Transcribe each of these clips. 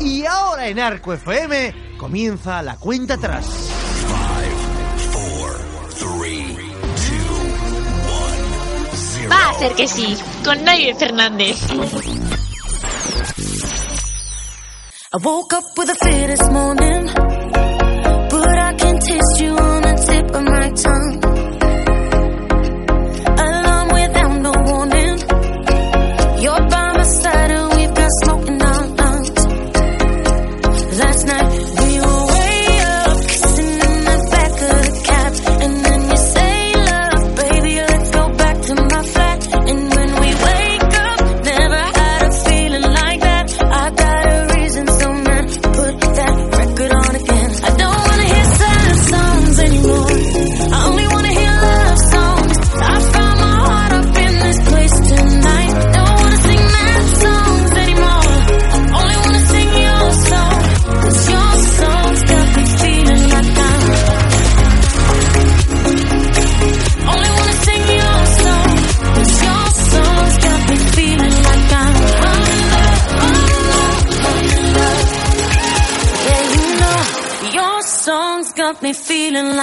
Y ahora en Arco FM comienza la cuenta atrás. Va a ser que sí, con Nayer Fernández. I woke up with a fear this morning, but I can taste you on the tip of my tongue.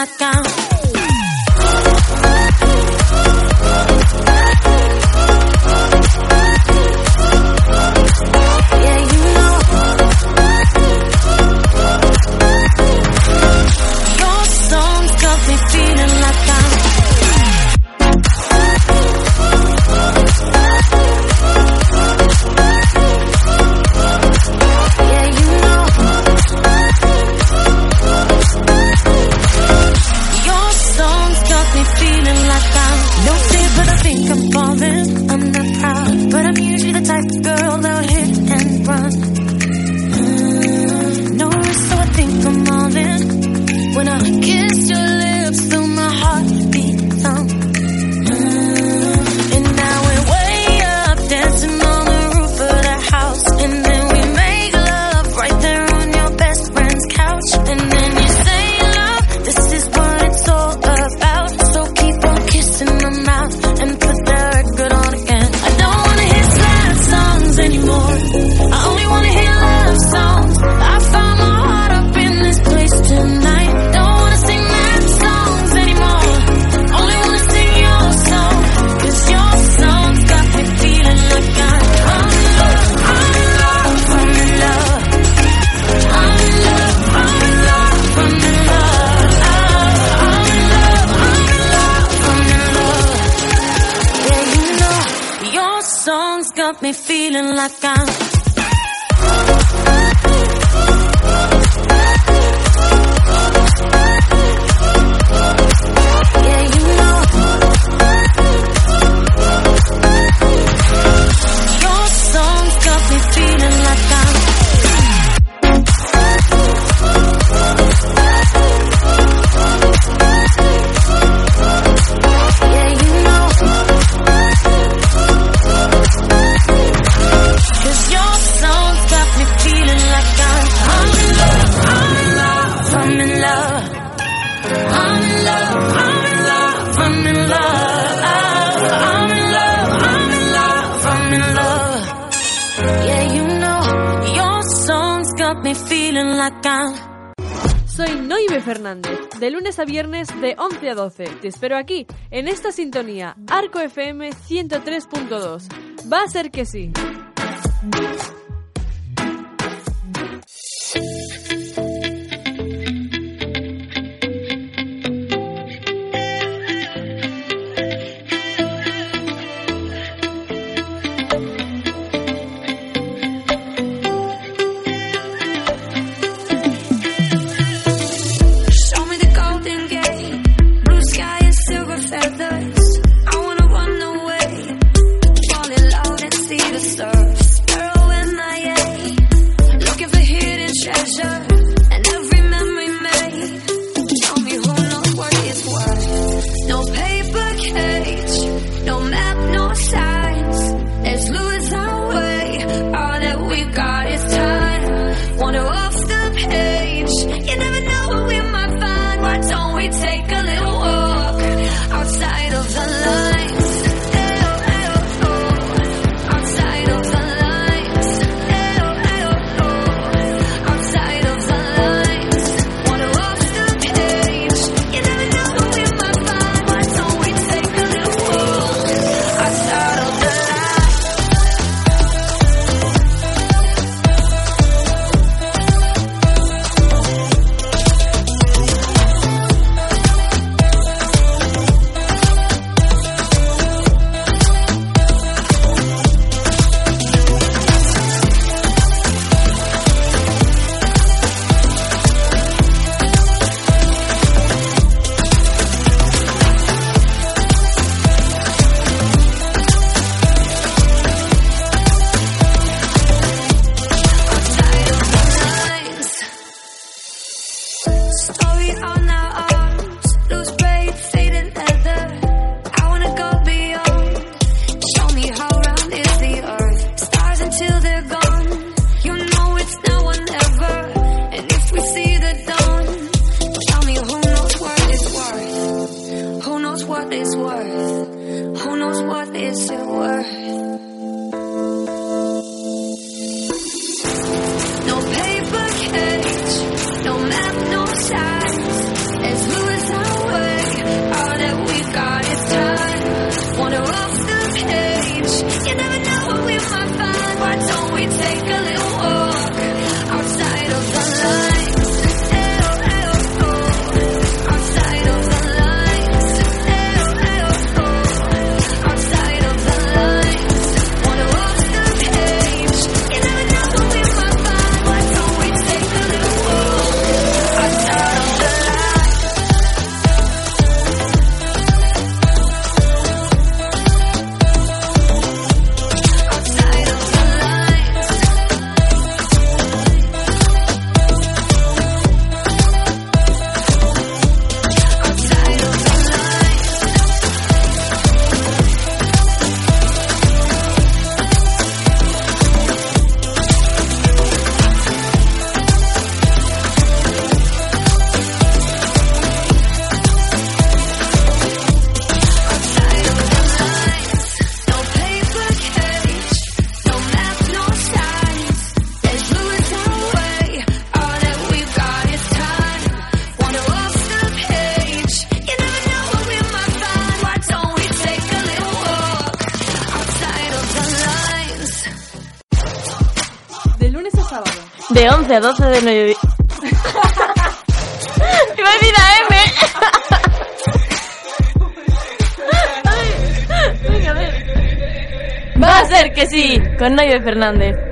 깎아. I'm falling. I'm not proud, but I'm usually the type of girl. got me feeling like I'm soy Noime Fernández, de lunes a viernes de 11 a 12. Te espero aquí, en esta sintonía, Arco FM 103.2. Va a ser que sí. De 11 a 12 de noviembre. Iba a decir a M. a ver. Va a ser que sí, con Noyo Fernández.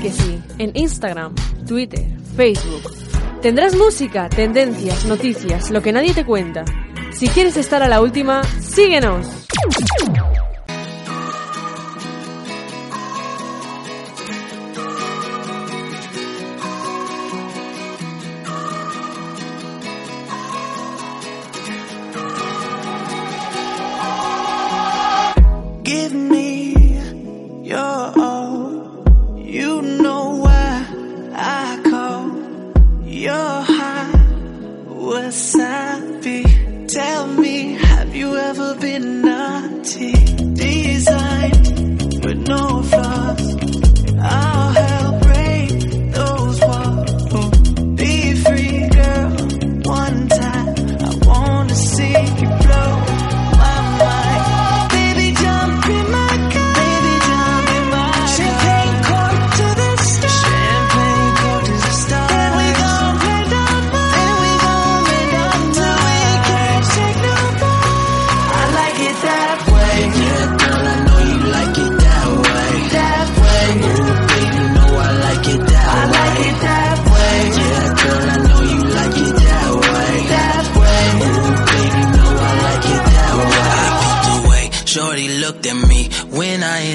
Que sí. En Instagram, Twitter, Facebook. Tendrás música, tendencias, noticias, lo que nadie te cuenta. Si quieres estar a la última, síguenos.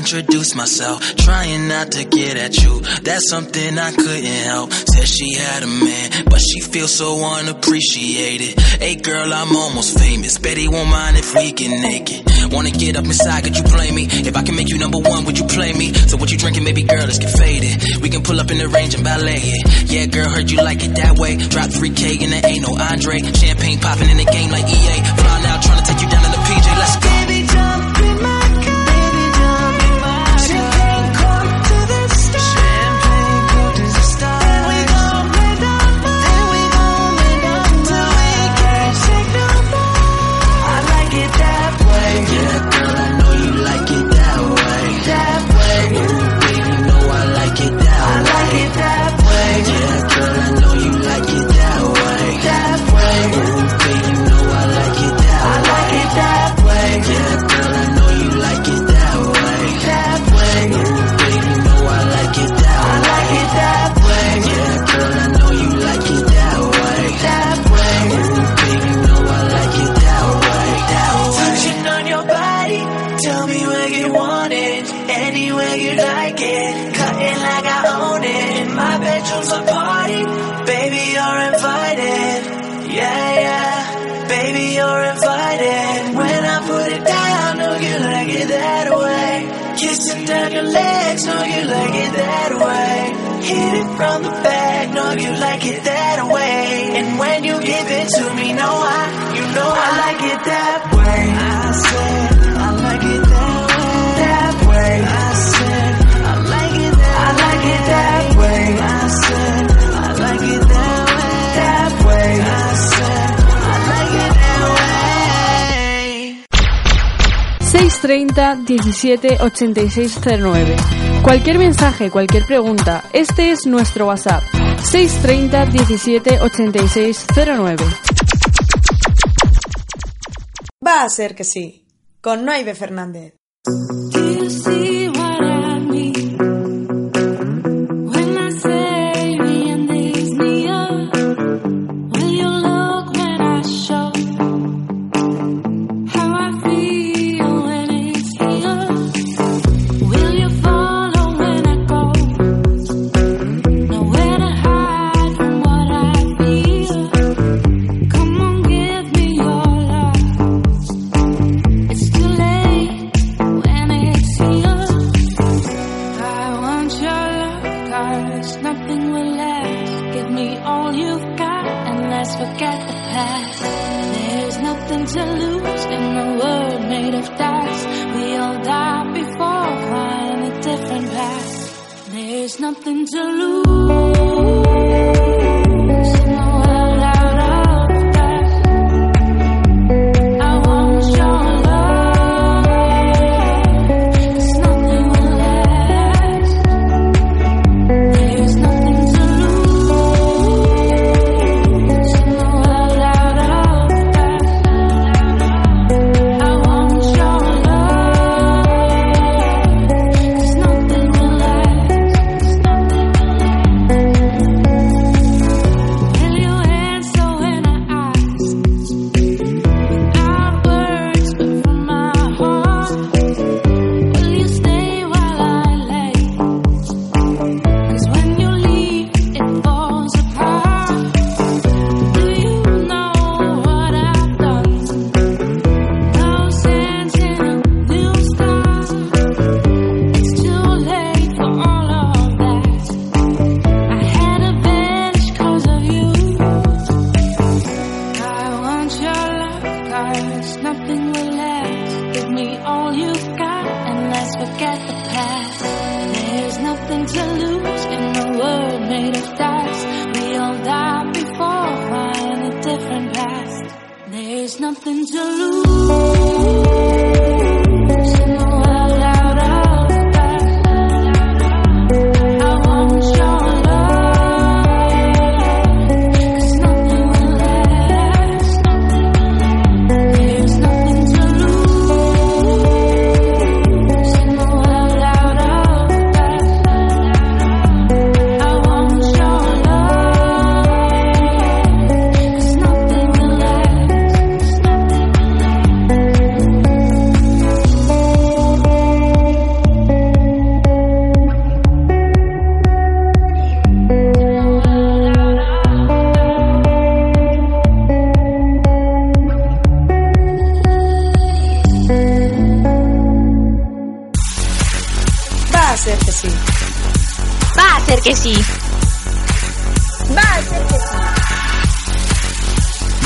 introduce myself, trying not to get at you. That's something I couldn't help. Said she had a man, but she feels so unappreciated. Hey girl, I'm almost famous. Betty won't mind if we get naked. Wanna get up inside, could you play me? If I can make you number one, would you play me? So what you drinking, baby girl, let's get faded. We can pull up in the range and ballet it. Yeah, girl, heard you like it that way. Drop 3K and there ain't no Andre. Champagne popping in the game like EA. Fly now, trying to take you down in the PJ, let's go. 630 17 8609. Cualquier mensaje, cualquier pregunta, este es nuestro WhatsApp. 630 17 8609. Va a ser que sí, con Noive Fernández.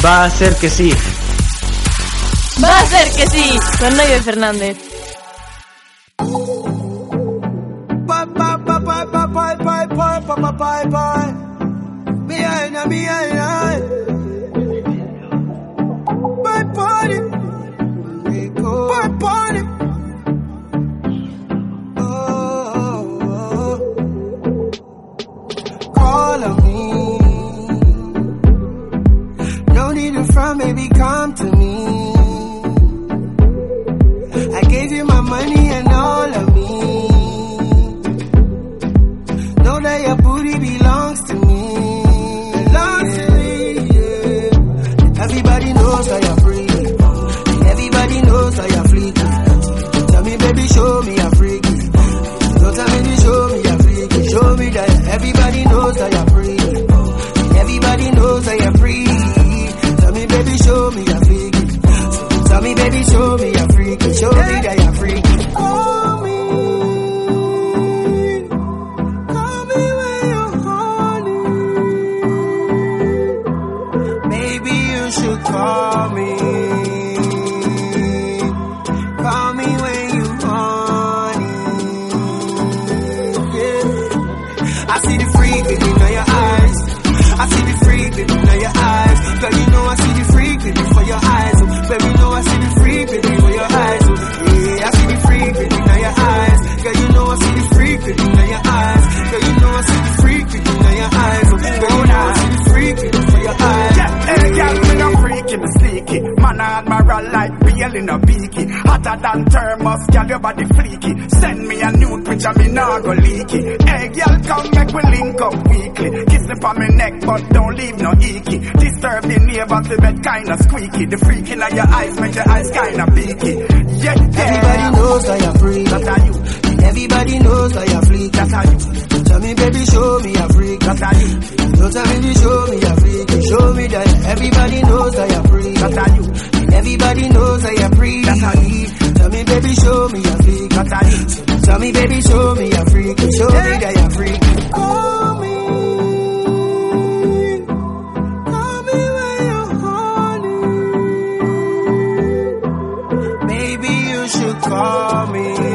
Va a ser que sí. Va a ser que sí. Con Noime Fernández. Bye, bye, in a beaky. Hotter than thermos, girl, your body freaky. Send me a nude picture, me nah go leaky. Hey, girl, come make we link up weekly. Kiss me on me neck, but don't leave no icky. Disturb the neighbors, the bed kinda squeaky. The freak in your eyes make your eyes kinda beaky. Yeah, yeah. Everybody knows that you're free. That's how you. Everybody knows that you're freak. That's how you. Tell me, baby, show me you're freak. That's how you. Don't tell me, show me you're freak. Show me that everybody knows that you're free. That's how you. Everybody knows I am free. That's how you. Tell me, baby, show me you're freak. That's how you. Tell me, baby, show me you're freak. Show me that you're freak. Call me. Call me when you're horny. Maybe you should call me.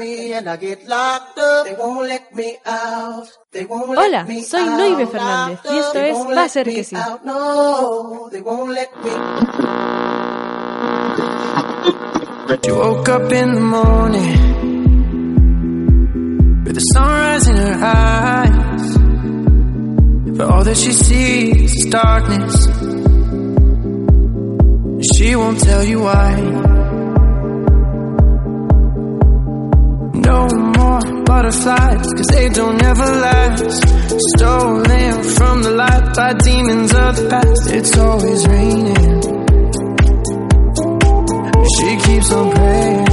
Me and I get locked up. They won't let me out. They won't let Hola, me soy. Noive Fernández y esto es Va a ser que sí. out. No, they won't let me. She woke up in the morning with the sunrise in her eyes. But all that she sees is darkness. She won't tell you why. No more butterflies, cause they don't ever last. Stolen from the light by demons of the past. It's always raining. She keeps on praying.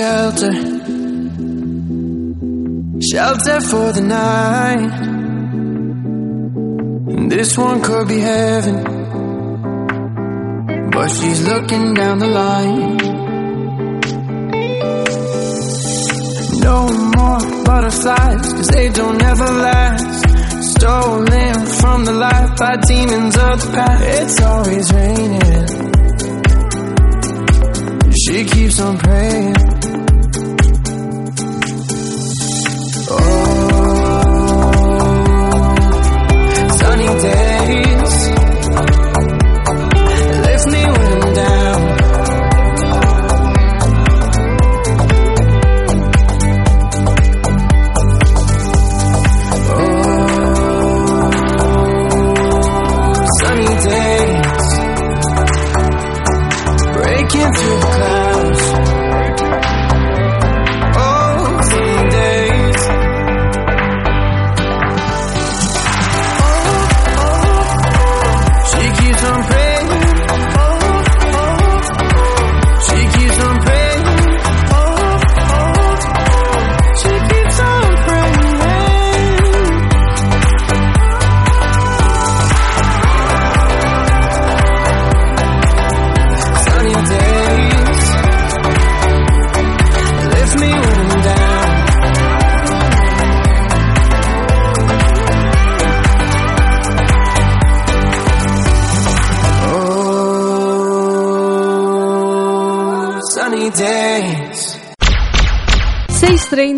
Shelter. Shelter for the night. And this one could be heaven. But she's looking down the line. No more butterflies, cause they don't ever last. Stolen from the light by demons of the past. It's always raining. She keeps on praying.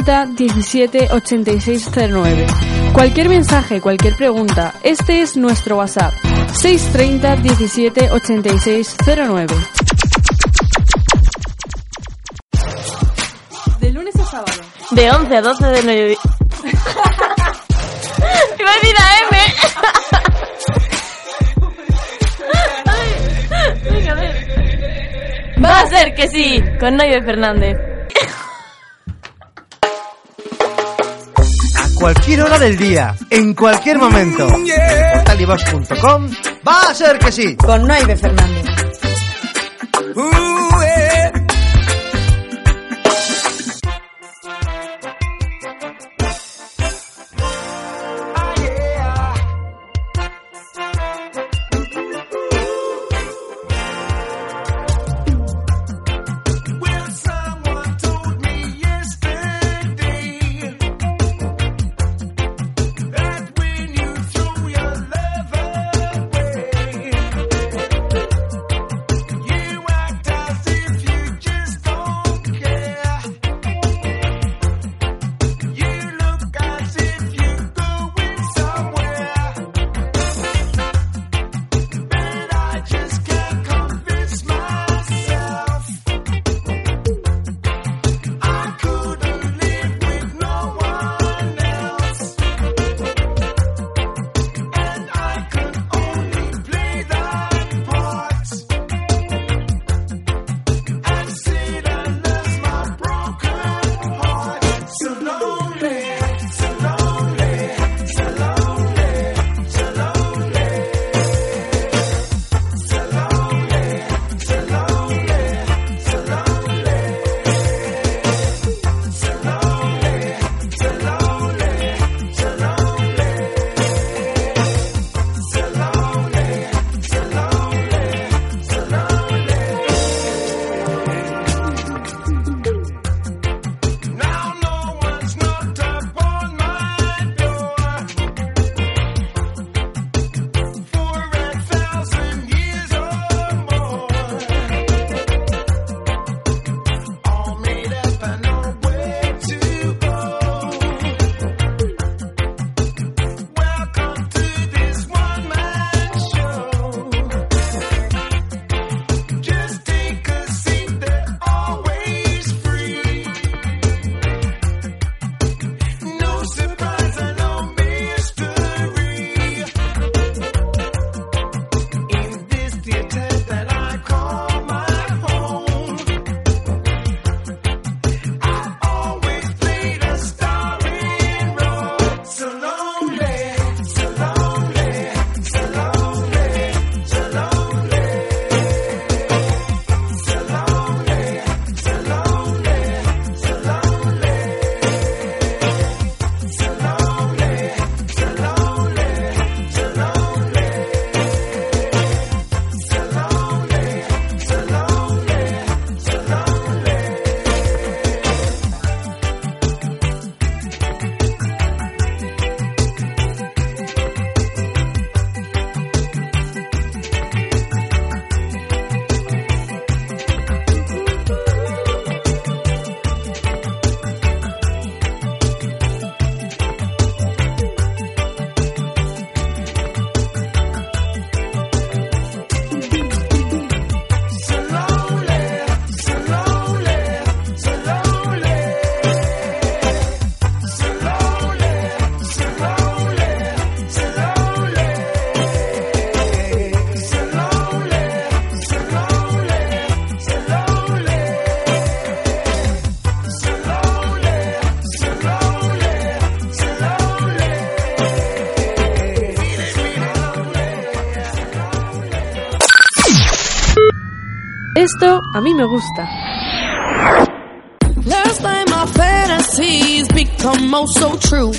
630 17 86 09. Cualquier mensaje, cualquier pregunta, este es nuestro WhatsApp. 630 17 86 09. De lunes a sábado. De 11 a 12 de mediodía. Iba a decir a M. Venga, a ver. Va a ser que sí, con Noive Fernández. Cualquier hora del día, en cualquier momento. Portalibos.com va a ser que sí. Con Noive Fernández. A mí me gusta. Last night my fantasies become oh so true.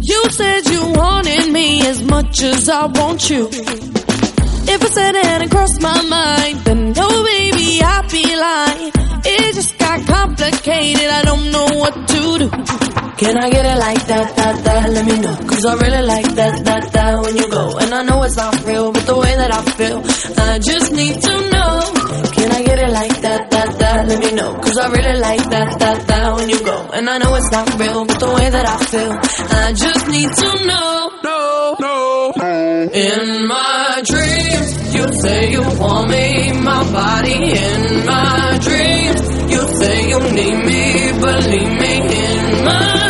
You said you wanted me as much as I want you. If I said it and crossed my mind, then no oh baby I'd be lying. It just got complicated, I don't know what to do. Can I get it like that, that, that, let me know Cause I really like that, that, that when you go And I know it's not real, but the way that I feel I just need to know let me know. Cause I really like that, that, that when you go. And I know it's not real, but the way that I feel, I just need to know. No, no. In my dreams, you say you want me, my body. In my dreams, you say you need me, believe me. In my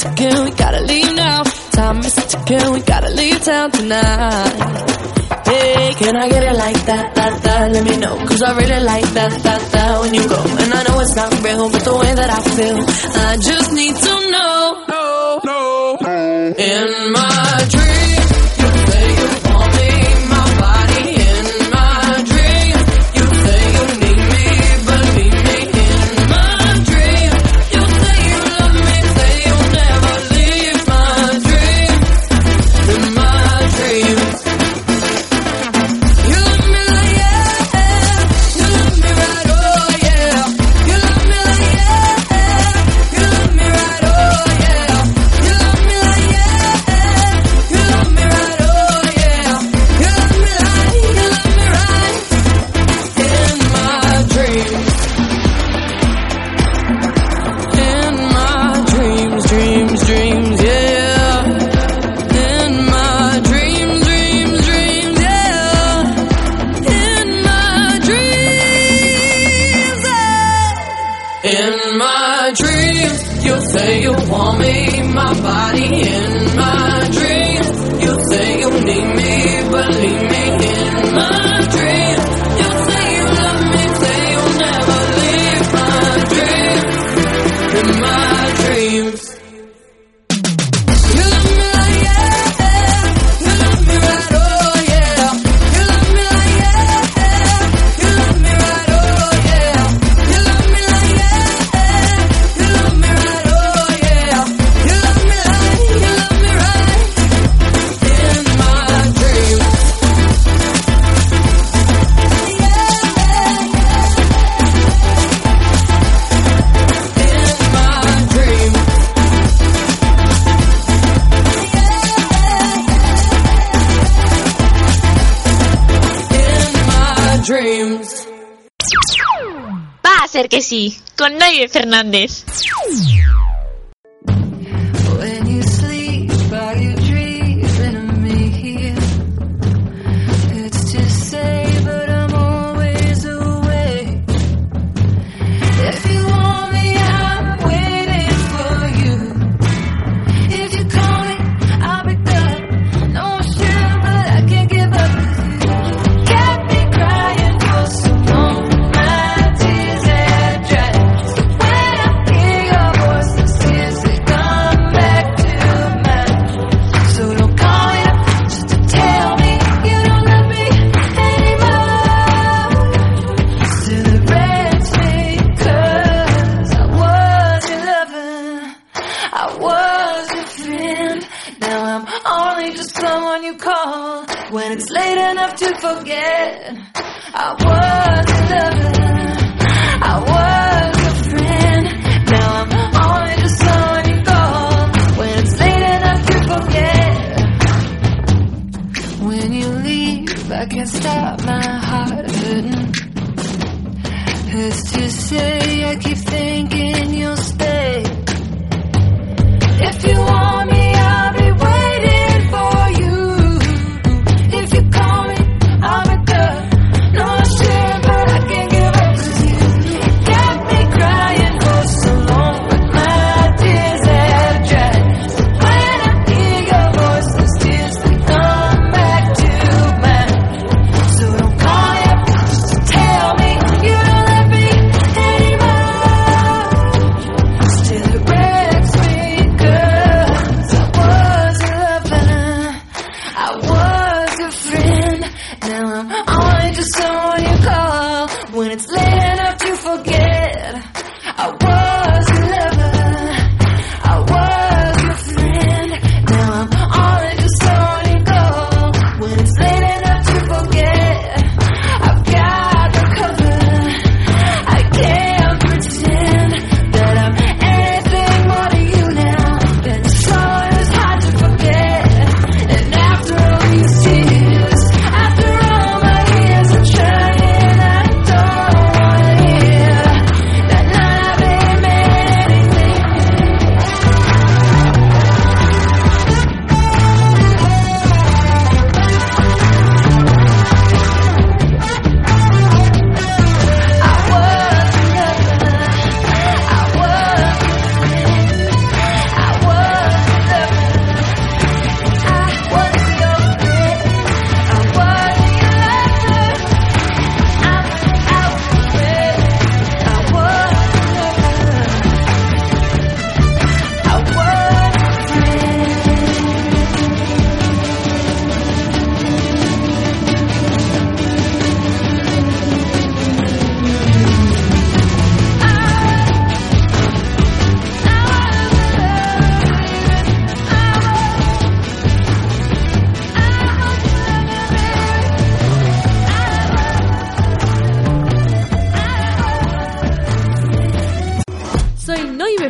ticking, we gotta leave now. Time is ticking, we gotta leave town tonight. Hey, can I get it like that, that, that? Let me know, cause I really like that, that, that when you go. And I know it's not real, but the way that I feel, I just need to know. No, no. In my dreams. que sí, con Naye Fernández.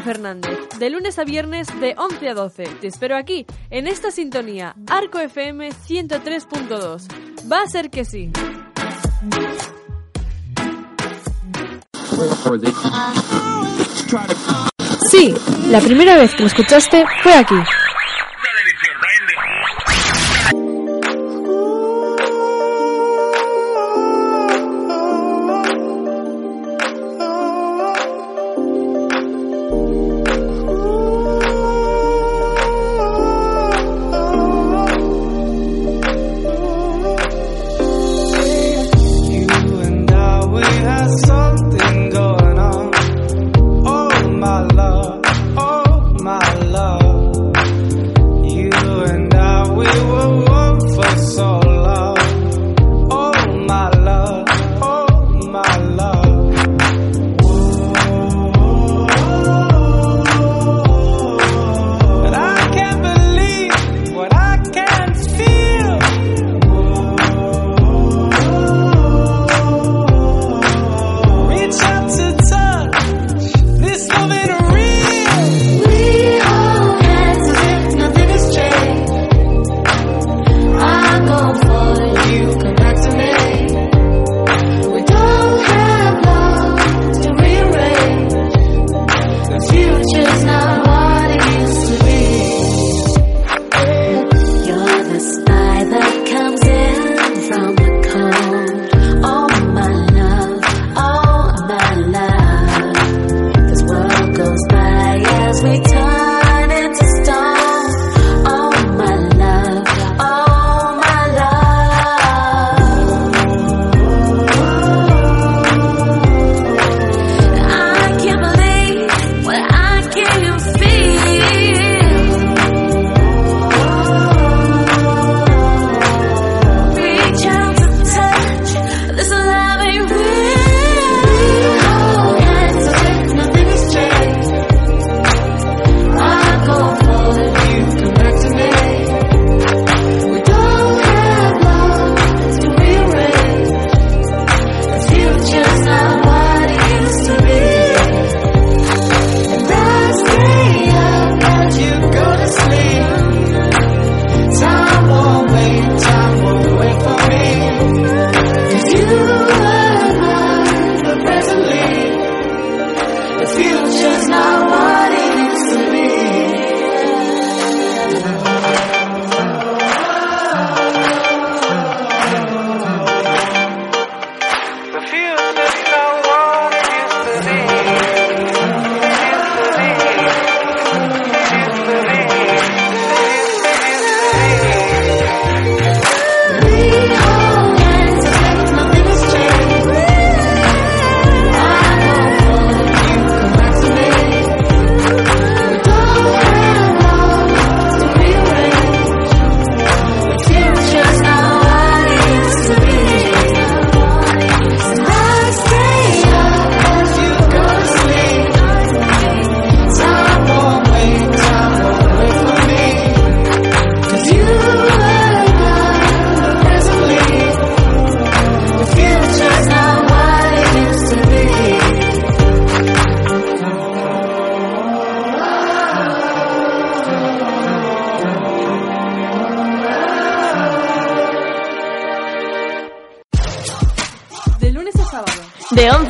Fernández, de lunes a viernes de 11 a 12. Te espero aquí, en esta sintonía, Arco FM 103.2. Va a ser que sí. Sí, la primera vez que lo escuchaste fue aquí.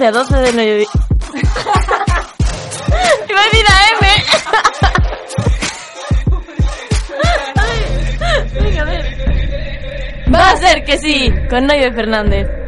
11 a 12 de noviembre. Iba a decir a M. Ay, venga, a ver. Va a ser que sí, con Noye Fernández.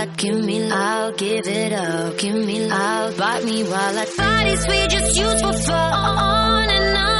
while give me. I'll give it up, give me love. Bite me while I bodies we just use for fun on and on.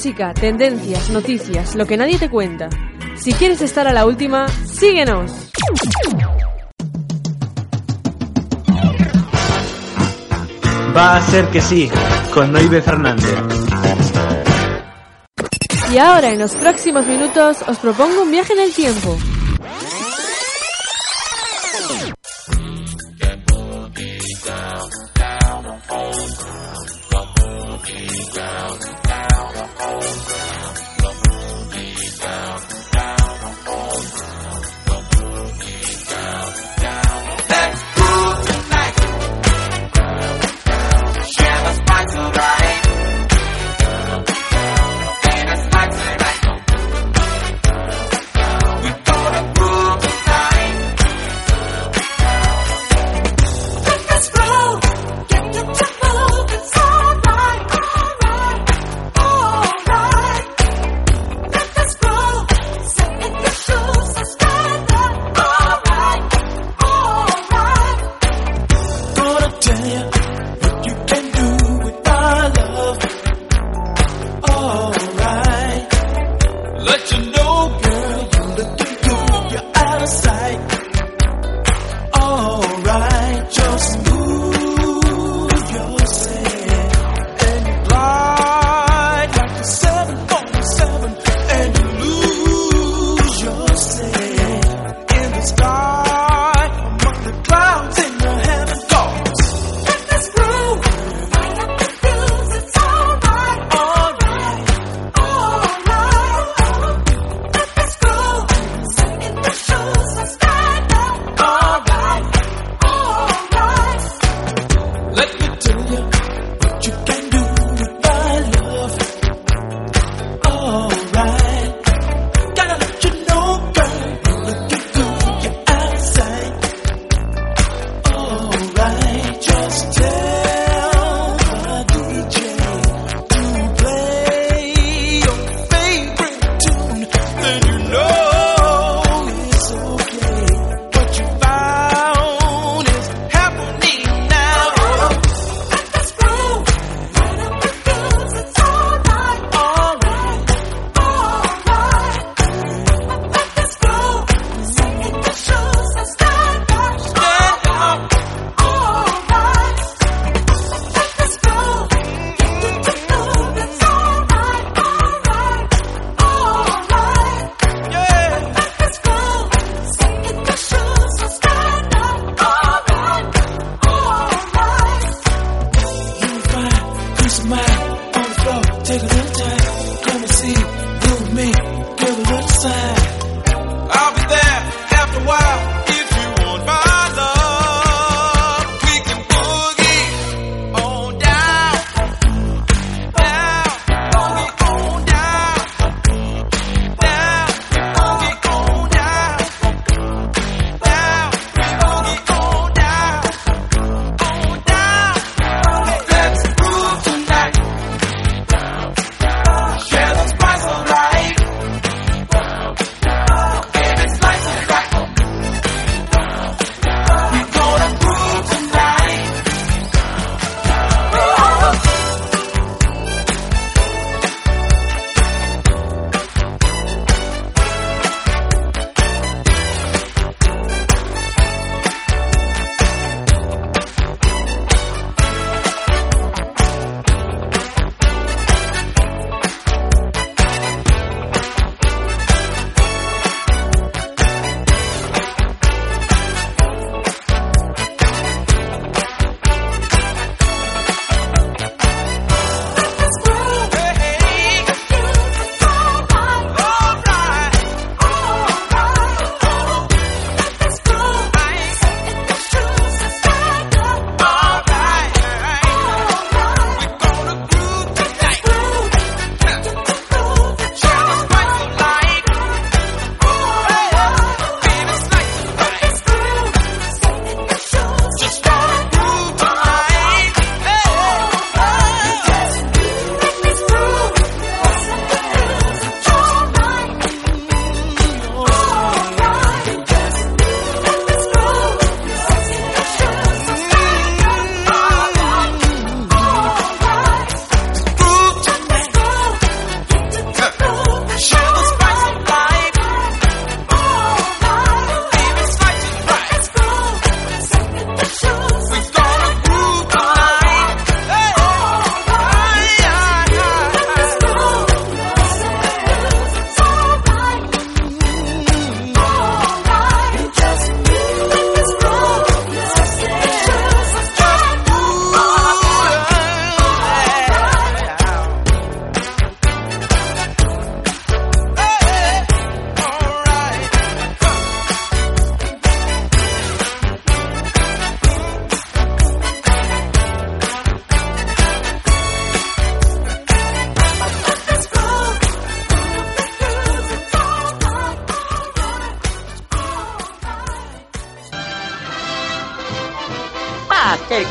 Música, tendencias, noticias, lo que nadie te cuenta. Si quieres estar a la última, síguenos. Va a ser que sí, con Noive Fernández. Y ahora, en los próximos minutos, os propongo un viaje en el tiempo.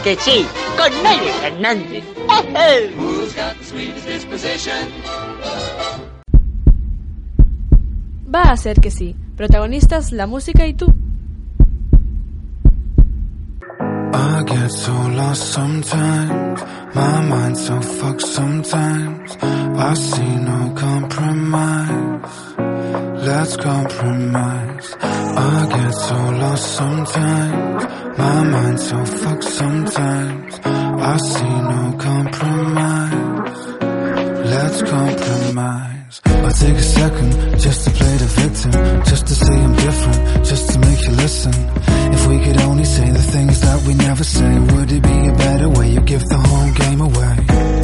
Que sí, con Nelly Fernández. Va a ser que sí. Protagonistas la música y tú. I get so lost sometimes. My mind's so fucked sometimes. I see no compromise. Let's compromise. I get so lost sometimes. My mind's so fucked sometimes. I see no compromise. Let's compromise. I'll take a second just to play the victim. Just to say I'm different. Just to make you listen. We could only say the things that we never say, would it be a better way? You give the whole game away.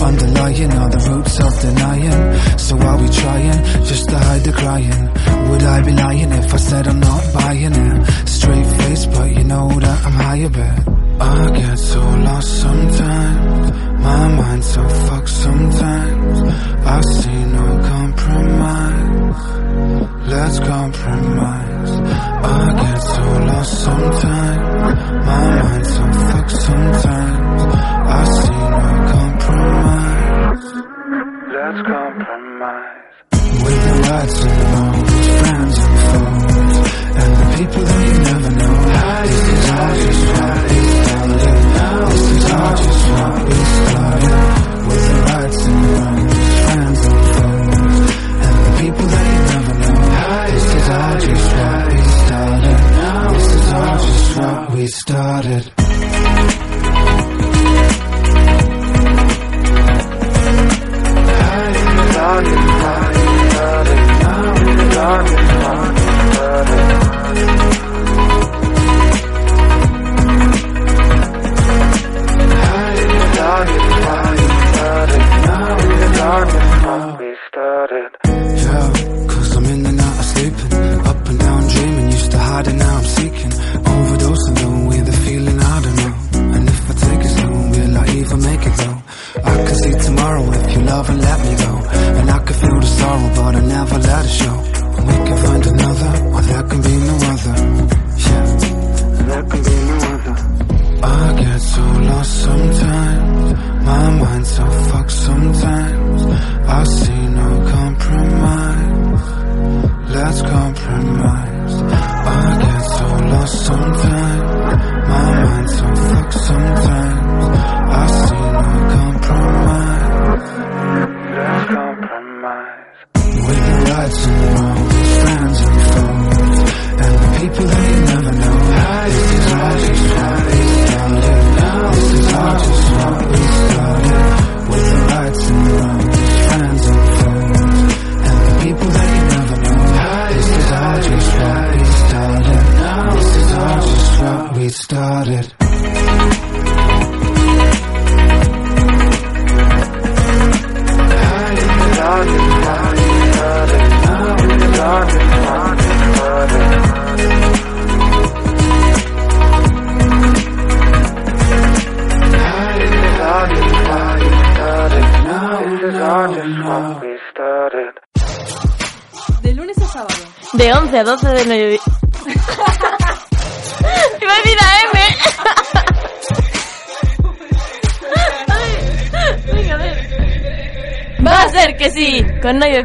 Underlying are the roots of denying. So are we trying just to hide the crying? Would I be lying if I said I'm not buying it? Straight face, but you know that I'm high a bit. I get so lost sometimes. My mind's so fucked sometimes. I see no compromise. Let's compromise. I get so lost sometimes. My mind's so fucked sometimes. I see no compromise. Let's compromise. With the rights and the started.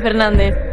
Fernández.